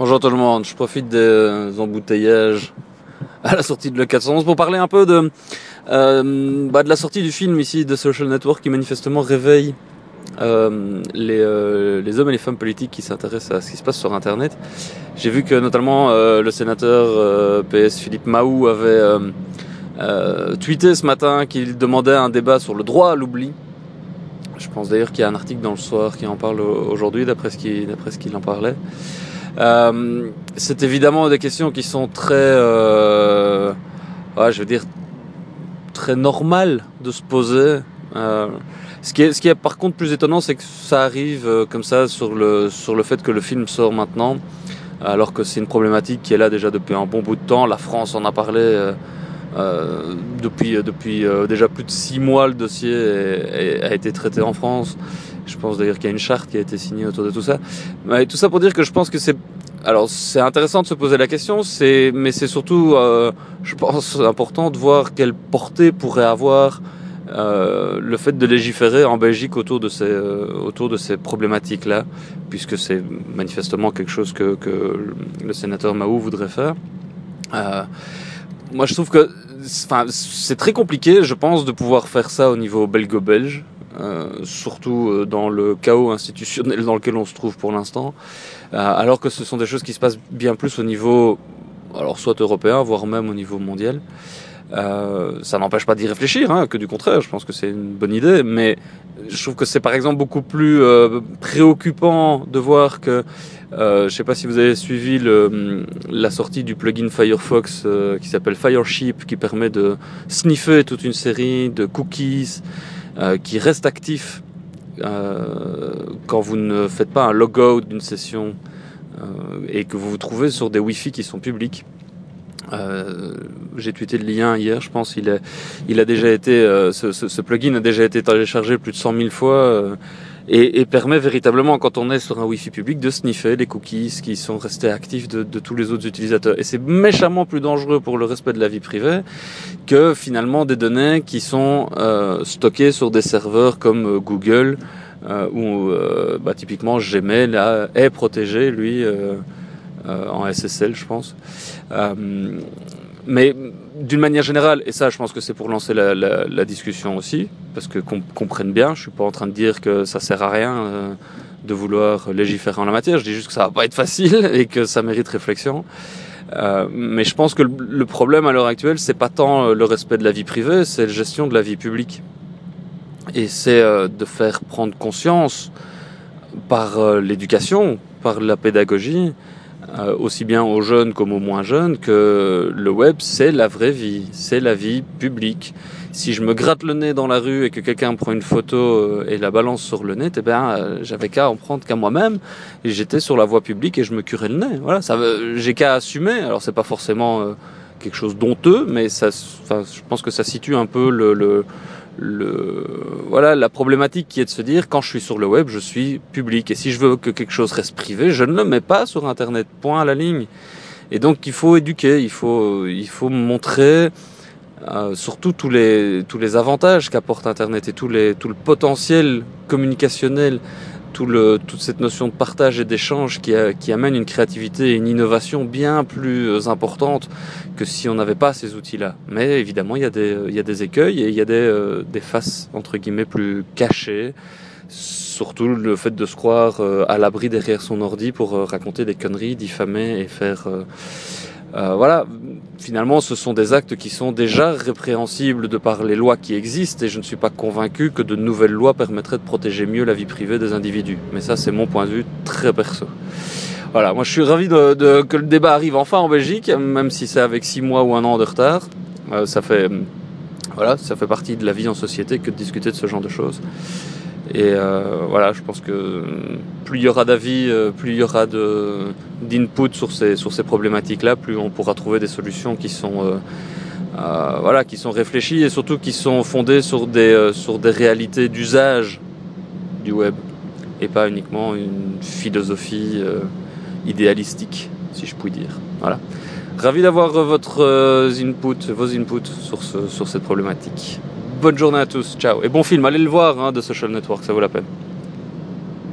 Bonjour tout le monde, je profite des embouteillages à la sortie de le 411 pour parler un peu de, euh, bah, de la sortie du film ici de Social Network qui manifestement réveille euh, les, euh, les, hommes et les femmes politiques qui s'intéressent à ce qui se passe sur Internet. J'ai vu que notamment euh, le sénateur euh, PS Philippe Mahou avait tweeté ce matin qu'il demandait un débat sur le droit à l'oubli. Je pense d'ailleurs qu'il y a un article dans le soir qui en parle aujourd'hui, d'après ce qu'il qu en parlait. C'est évidemment des questions qui sont très, ouais, je veux dire, très normales de se poser. Euh, ce qui est, ce qui est par contre plus étonnant, c'est que ça arrive euh, comme ça sur le, sur le fait que le film sort maintenant, alors que c'est une problématique qui est là déjà depuis un bon bout de temps. La France en a parlé euh, euh depuis, depuis euh, déjà plus de six mois. Le dossier a été traité en France. Je pense d'ailleurs qu'il y a une charte qui a été signée autour de tout ça. Mais tout ça pour dire que je pense que c'est alors c'est intéressant de se poser la question, c'est mais c'est surtout, euh, je pense, important de voir quelle portée pourrait avoir euh, le fait de légiférer en Belgique autour de ces, euh, autour de ces problématiques-là, puisque c'est manifestement quelque chose que, que le sénateur Mahou voudrait faire. Euh, moi, je trouve que c'est très compliqué, je pense, de pouvoir faire ça au niveau belgo-belge, euh, surtout euh, dans le chaos institutionnel dans lequel on se trouve pour l'instant, euh, alors que ce sont des choses qui se passent bien plus au niveau, alors soit européen, voire même au niveau mondial. Euh, ça n'empêche pas d'y réfléchir, hein, que du contraire, je pense que c'est une bonne idée, mais je trouve que c'est par exemple beaucoup plus euh, préoccupant de voir que, euh, je sais pas si vous avez suivi le, la sortie du plugin Firefox euh, qui s'appelle Fireship, qui permet de sniffer toute une série de cookies euh, qui restent actifs quand vous ne faites pas un logout d'une session et que vous vous trouvez sur des Wi-Fi qui sont publics. Euh, j'ai tweeté le lien hier, je pense. Il a, il a déjà été, euh, ce, ce, ce, plugin a déjà été téléchargé plus de 100 000 fois euh, et, et, permet véritablement, quand on est sur un Wi-Fi public, de sniffer les cookies qui sont restés actifs de, de tous les autres utilisateurs. Et c'est méchamment plus dangereux pour le respect de la vie privée que finalement des données qui sont euh, stockées sur des serveurs comme euh, Google, euh, où bah, typiquement Gmail là, est protégé, lui euh, en SSL, je pense. Euh, mais d'une manière générale, et ça je pense que c'est pour lancer la, discussion aussi, parce que qu'on comprenne bien, je suis pas en train de dire que ça sert à rien euh, de vouloir légiférer en la matière, je dis juste que ça va pas être facile et que ça mérite réflexion. Euh, mais je pense que le, problème à l'heure actuelle, c'est pas tant le respect de la vie privée, c'est la gestion de la vie publique. Et c'est euh, de faire prendre conscience par euh, l'éducation, par la pédagogie, euh, aussi bien aux jeunes comme aux moins jeunes, que le web, c'est la vraie vie, c'est la vie publique. Si je me gratte le nez dans la rue et que quelqu'un prend une photo euh, et la balance sur le net, eh ben, euh, j'avais qu'à en prendre qu'à moi-même. Et j'étais sur la voie publique et je me curais le nez. Voilà, ça, j'ai qu'à assumer. Alors c'est pas forcément euh, quelque chose d'honteux, mais ça, je pense que ça situe un peu le, le le, voilà, la problématique qui est de se dire quand je suis sur le web, je suis public. Et si je veux que quelque chose reste privé, je ne le mets pas sur Internet. Point à la ligne. Et donc il faut éduquer, il faut, il faut montrer euh, surtout tous les, tous les avantages qu'apporte Internet et tous les, tout le potentiel communicationnel tout le, toute cette notion de partage et d'échange qui, qui amène une créativité et une innovation bien plus euh, importante que si on n'avait pas ces outils-là. Mais évidemment, il y, a des, y a des écueils et il y a des, euh, des faces, entre guillemets, plus cachées. Surtout le fait de se croire euh, à l'abri derrière son ordi pour raconter des conneries, diffamer et faire... Euh, voilà, finalement, ce sont des actes qui sont déjà répréhensibles de par les lois qui existent et je ne suis pas convaincu que de nouvelles lois permettraient de protéger mieux la vie privée des individus. Mais ça, c'est mon point de vue très perso. Voilà, moi je suis ravi de, de, que le débat arrive enfin en Belgique, même si c'est avec six mois ou un an de retard. Euh, ça fait, voilà, ça fait partie de la vie en société que de discuter de ce genre de choses. Et euh, voilà, je pense que plus il y aura d'avis, euh, plus il y aura d'input sur ces, sur ces problématiques-là, plus on pourra trouver des solutions qui sont, euh, euh, voilà, qui sont réfléchies et surtout qui sont fondées sur des, euh, sur des réalités d'usage du web et pas uniquement une philosophie euh, idéalistique, si je puis dire. Voilà. Ravi d'avoir votre euh, input, vos inputs sur, ce, sur cette problématique bonne journée à tous, ciao. Et bon film, allez le voir hein, de Social Network, ça vaut la peine.